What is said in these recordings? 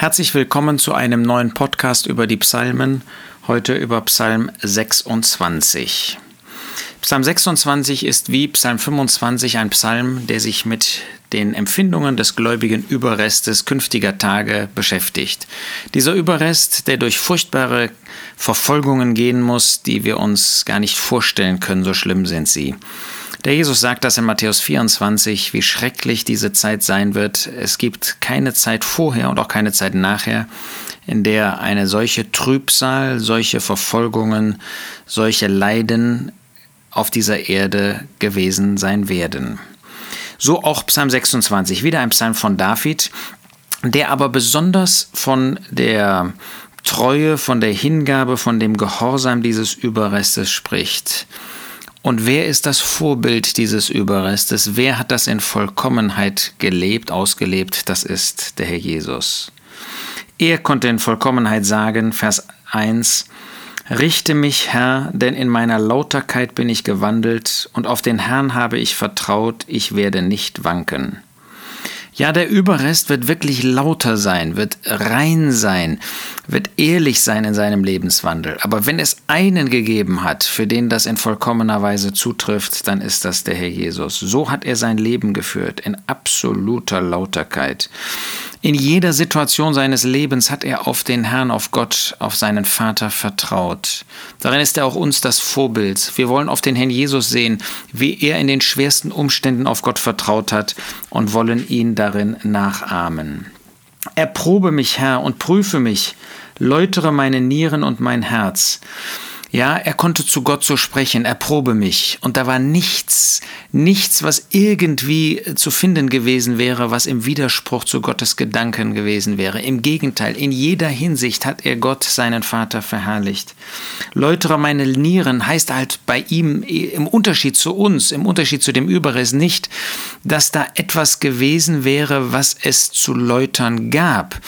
Herzlich willkommen zu einem neuen Podcast über die Psalmen, heute über Psalm 26. Psalm 26 ist wie Psalm 25 ein Psalm, der sich mit den Empfindungen des gläubigen Überrestes künftiger Tage beschäftigt. Dieser Überrest, der durch furchtbare Verfolgungen gehen muss, die wir uns gar nicht vorstellen können, so schlimm sind sie. Der Jesus sagt das in Matthäus 24, wie schrecklich diese Zeit sein wird. Es gibt keine Zeit vorher und auch keine Zeit nachher, in der eine solche Trübsal, solche Verfolgungen, solche Leiden auf dieser Erde gewesen sein werden. So auch Psalm 26, wieder ein Psalm von David, der aber besonders von der Treue, von der Hingabe, von dem Gehorsam dieses Überrestes spricht. Und wer ist das Vorbild dieses Überrestes? Wer hat das in Vollkommenheit gelebt, ausgelebt? Das ist der Herr Jesus. Er konnte in Vollkommenheit sagen, Vers 1, Richte mich, Herr, denn in meiner Lauterkeit bin ich gewandelt, und auf den Herrn habe ich vertraut, ich werde nicht wanken. Ja, der Überrest wird wirklich lauter sein, wird rein sein, wird ehrlich sein in seinem Lebenswandel. Aber wenn es einen gegeben hat, für den das in vollkommener Weise zutrifft, dann ist das der Herr Jesus. So hat er sein Leben geführt, in absoluter Lauterkeit. In jeder Situation seines Lebens hat er auf den Herrn, auf Gott, auf seinen Vater vertraut. Darin ist er auch uns das Vorbild. Wir wollen auf den Herrn Jesus sehen, wie er in den schwersten Umständen auf Gott vertraut hat und wollen ihn darin nachahmen. Erprobe mich, Herr, und prüfe mich, läutere meine Nieren und mein Herz. Ja, er konnte zu Gott so sprechen, erprobe mich. Und da war nichts, nichts, was irgendwie zu finden gewesen wäre, was im Widerspruch zu Gottes Gedanken gewesen wäre. Im Gegenteil, in jeder Hinsicht hat er Gott, seinen Vater, verherrlicht. Läutere meine Nieren heißt halt bei ihm im Unterschied zu uns, im Unterschied zu dem Überrest nicht, dass da etwas gewesen wäre, was es zu läutern gab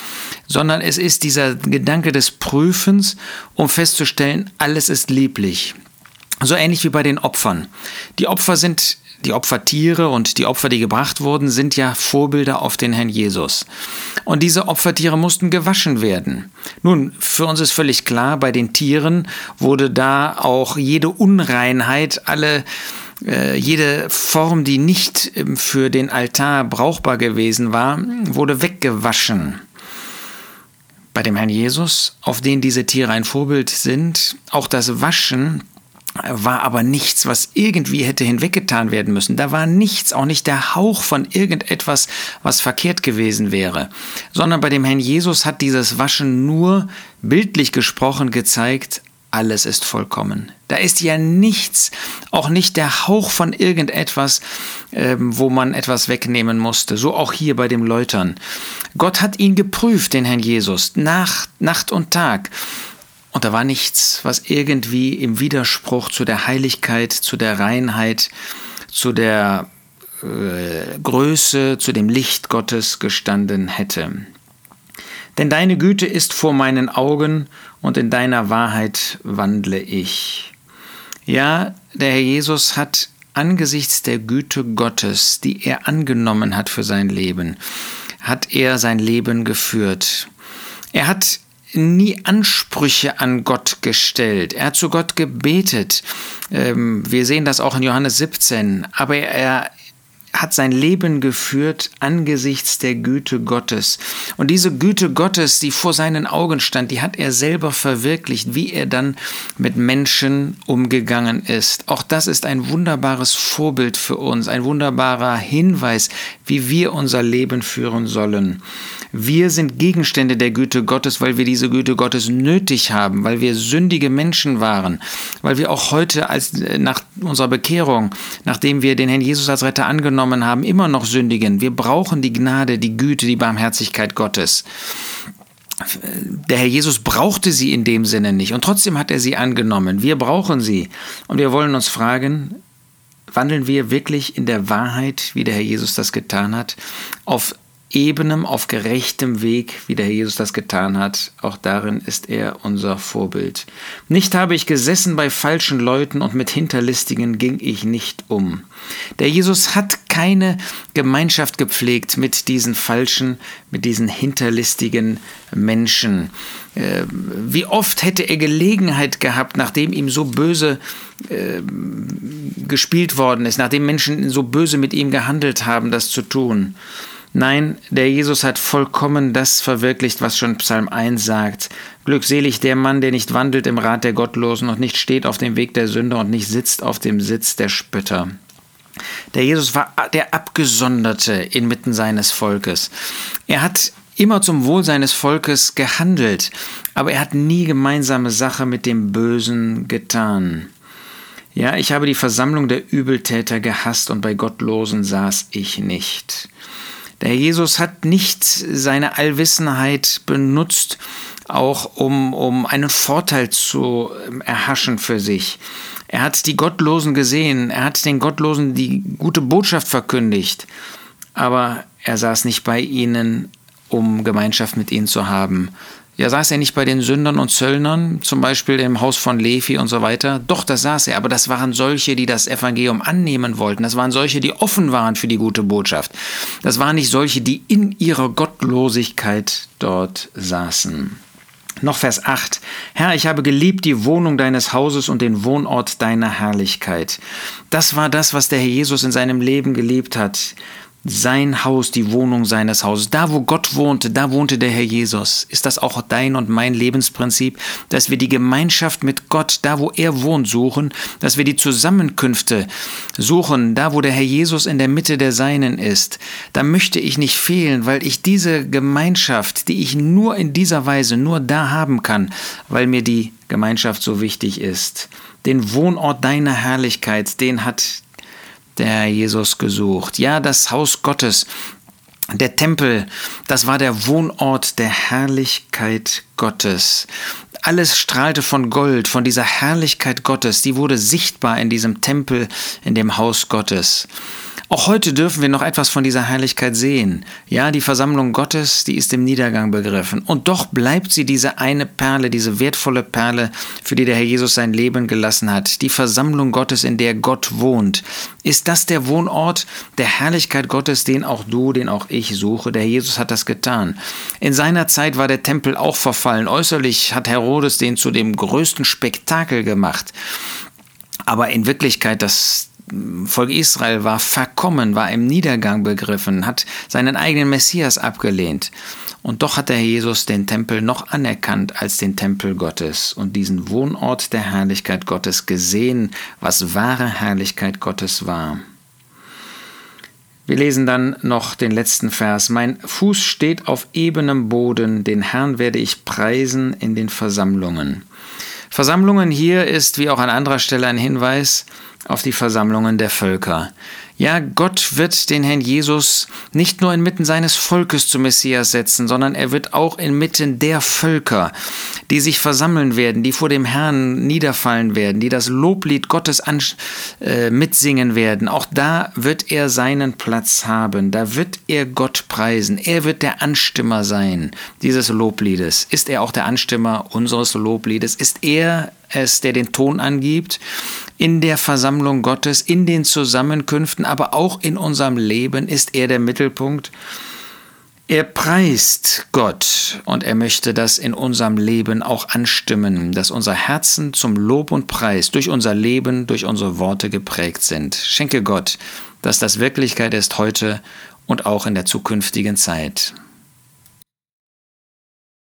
sondern es ist dieser Gedanke des Prüfens, um festzustellen, alles ist lieblich. So ähnlich wie bei den Opfern. Die Opfer sind die Opfertiere und die Opfer, die gebracht wurden, sind ja Vorbilder auf den Herrn Jesus. Und diese Opfertiere mussten gewaschen werden. Nun, für uns ist völlig klar, bei den Tieren wurde da auch jede Unreinheit, alle äh, jede Form, die nicht ähm, für den Altar brauchbar gewesen war, wurde weggewaschen bei dem Herrn Jesus, auf den diese Tiere ein Vorbild sind. Auch das Waschen war aber nichts, was irgendwie hätte hinweggetan werden müssen. Da war nichts, auch nicht der Hauch von irgendetwas, was verkehrt gewesen wäre, sondern bei dem Herrn Jesus hat dieses Waschen nur bildlich gesprochen gezeigt, alles ist vollkommen. Da ist ja nichts, auch nicht der Hauch von irgendetwas, ähm, wo man etwas wegnehmen musste. So auch hier bei dem Läutern. Gott hat ihn geprüft, den Herrn Jesus, Nacht, Nacht und Tag. Und da war nichts, was irgendwie im Widerspruch zu der Heiligkeit, zu der Reinheit, zu der äh, Größe, zu dem Licht Gottes gestanden hätte. Denn deine Güte ist vor meinen Augen und in deiner Wahrheit wandle ich. Ja, der Herr Jesus hat angesichts der Güte Gottes, die er angenommen hat für sein Leben, hat er sein Leben geführt. Er hat nie Ansprüche an Gott gestellt. Er hat zu Gott gebetet. Ähm, wir sehen das auch in Johannes 17. Aber er, hat sein Leben geführt angesichts der Güte Gottes. Und diese Güte Gottes, die vor seinen Augen stand, die hat er selber verwirklicht, wie er dann mit Menschen umgegangen ist. Auch das ist ein wunderbares Vorbild für uns, ein wunderbarer Hinweis, wie wir unser Leben führen sollen. Wir sind Gegenstände der Güte Gottes, weil wir diese Güte Gottes nötig haben, weil wir sündige Menschen waren, weil wir auch heute als nach unserer Bekehrung, nachdem wir den Herrn Jesus als Retter angenommen haben, immer noch sündigen. Wir brauchen die Gnade, die Güte, die Barmherzigkeit Gottes. Der Herr Jesus brauchte sie in dem Sinne nicht und trotzdem hat er sie angenommen. Wir brauchen sie und wir wollen uns fragen, wandeln wir wirklich in der Wahrheit, wie der Herr Jesus das getan hat, auf ebenem, auf gerechtem Weg, wie der Herr Jesus das getan hat. Auch darin ist er unser Vorbild. Nicht habe ich gesessen bei falschen Leuten und mit Hinterlistigen ging ich nicht um. Der Jesus hat keine Gemeinschaft gepflegt mit diesen falschen, mit diesen hinterlistigen Menschen. Äh, wie oft hätte er Gelegenheit gehabt, nachdem ihm so böse äh, gespielt worden ist, nachdem Menschen so böse mit ihm gehandelt haben, das zu tun. Nein, der Jesus hat vollkommen das verwirklicht, was schon Psalm 1 sagt. Glückselig der Mann, der nicht wandelt im Rat der Gottlosen und nicht steht auf dem Weg der Sünder und nicht sitzt auf dem Sitz der Spötter. Der Jesus war der Abgesonderte inmitten seines Volkes. Er hat immer zum Wohl seines Volkes gehandelt, aber er hat nie gemeinsame Sache mit dem Bösen getan. Ja, ich habe die Versammlung der Übeltäter gehasst und bei Gottlosen saß ich nicht. Der Jesus hat nicht seine Allwissenheit benutzt, auch um, um einen Vorteil zu ähm, erhaschen für sich. Er hat die Gottlosen gesehen, er hat den Gottlosen die gute Botschaft verkündigt, aber er saß nicht bei ihnen, um Gemeinschaft mit ihnen zu haben, ja, saß er nicht bei den Sündern und Zöllnern, zum Beispiel im Haus von Levi und so weiter? Doch, das saß er, aber das waren solche, die das Evangelium annehmen wollten. Das waren solche, die offen waren für die gute Botschaft. Das waren nicht solche, die in ihrer Gottlosigkeit dort saßen. Noch Vers 8. Herr, ich habe geliebt die Wohnung deines Hauses und den Wohnort deiner Herrlichkeit. Das war das, was der Herr Jesus in seinem Leben geliebt hat sein Haus, die Wohnung seines Hauses. Da, wo Gott wohnte, da wohnte der Herr Jesus. Ist das auch dein und mein Lebensprinzip, dass wir die Gemeinschaft mit Gott, da, wo er wohnt, suchen, dass wir die Zusammenkünfte suchen, da, wo der Herr Jesus in der Mitte der Seinen ist. Da möchte ich nicht fehlen, weil ich diese Gemeinschaft, die ich nur in dieser Weise, nur da haben kann, weil mir die Gemeinschaft so wichtig ist. Den Wohnort deiner Herrlichkeit, den hat der Jesus gesucht. Ja, das Haus Gottes, der Tempel, das war der Wohnort der Herrlichkeit Gottes. Alles strahlte von Gold, von dieser Herrlichkeit Gottes, die wurde sichtbar in diesem Tempel, in dem Haus Gottes. Auch heute dürfen wir noch etwas von dieser Herrlichkeit sehen. Ja, die Versammlung Gottes, die ist im Niedergang begriffen. Und doch bleibt sie diese eine Perle, diese wertvolle Perle, für die der Herr Jesus sein Leben gelassen hat. Die Versammlung Gottes, in der Gott wohnt. Ist das der Wohnort der Herrlichkeit Gottes, den auch du, den auch ich suche? Der Herr Jesus hat das getan. In seiner Zeit war der Tempel auch verfallen. Äußerlich hat Herodes den zu dem größten Spektakel gemacht. Aber in Wirklichkeit, das, Volk Israel war verkommen, war im Niedergang begriffen, hat seinen eigenen Messias abgelehnt. Und doch hat der Jesus den Tempel noch anerkannt als den Tempel Gottes und diesen Wohnort der Herrlichkeit Gottes gesehen, was wahre Herrlichkeit Gottes war. Wir lesen dann noch den letzten Vers. Mein Fuß steht auf ebenem Boden, den Herrn werde ich preisen in den Versammlungen. Versammlungen hier ist wie auch an anderer Stelle ein Hinweis auf die Versammlungen der Völker. Ja, Gott wird den Herrn Jesus nicht nur inmitten seines Volkes zum Messias setzen, sondern er wird auch inmitten der Völker, die sich versammeln werden, die vor dem Herrn niederfallen werden, die das Loblied Gottes an, äh, mitsingen werden. Auch da wird er seinen Platz haben, da wird er Gott preisen. Er wird der Anstimmer sein dieses Lobliedes. Ist er auch der Anstimmer unseres Lobliedes? Ist er es, der den Ton angibt? in der Versammlung Gottes, in den Zusammenkünften, aber auch in unserem Leben ist er der Mittelpunkt. Er preist Gott und er möchte das in unserem Leben auch anstimmen, dass unser Herzen zum Lob und Preis durch unser Leben, durch unsere Worte geprägt sind. Schenke Gott, dass das Wirklichkeit ist heute und auch in der zukünftigen Zeit.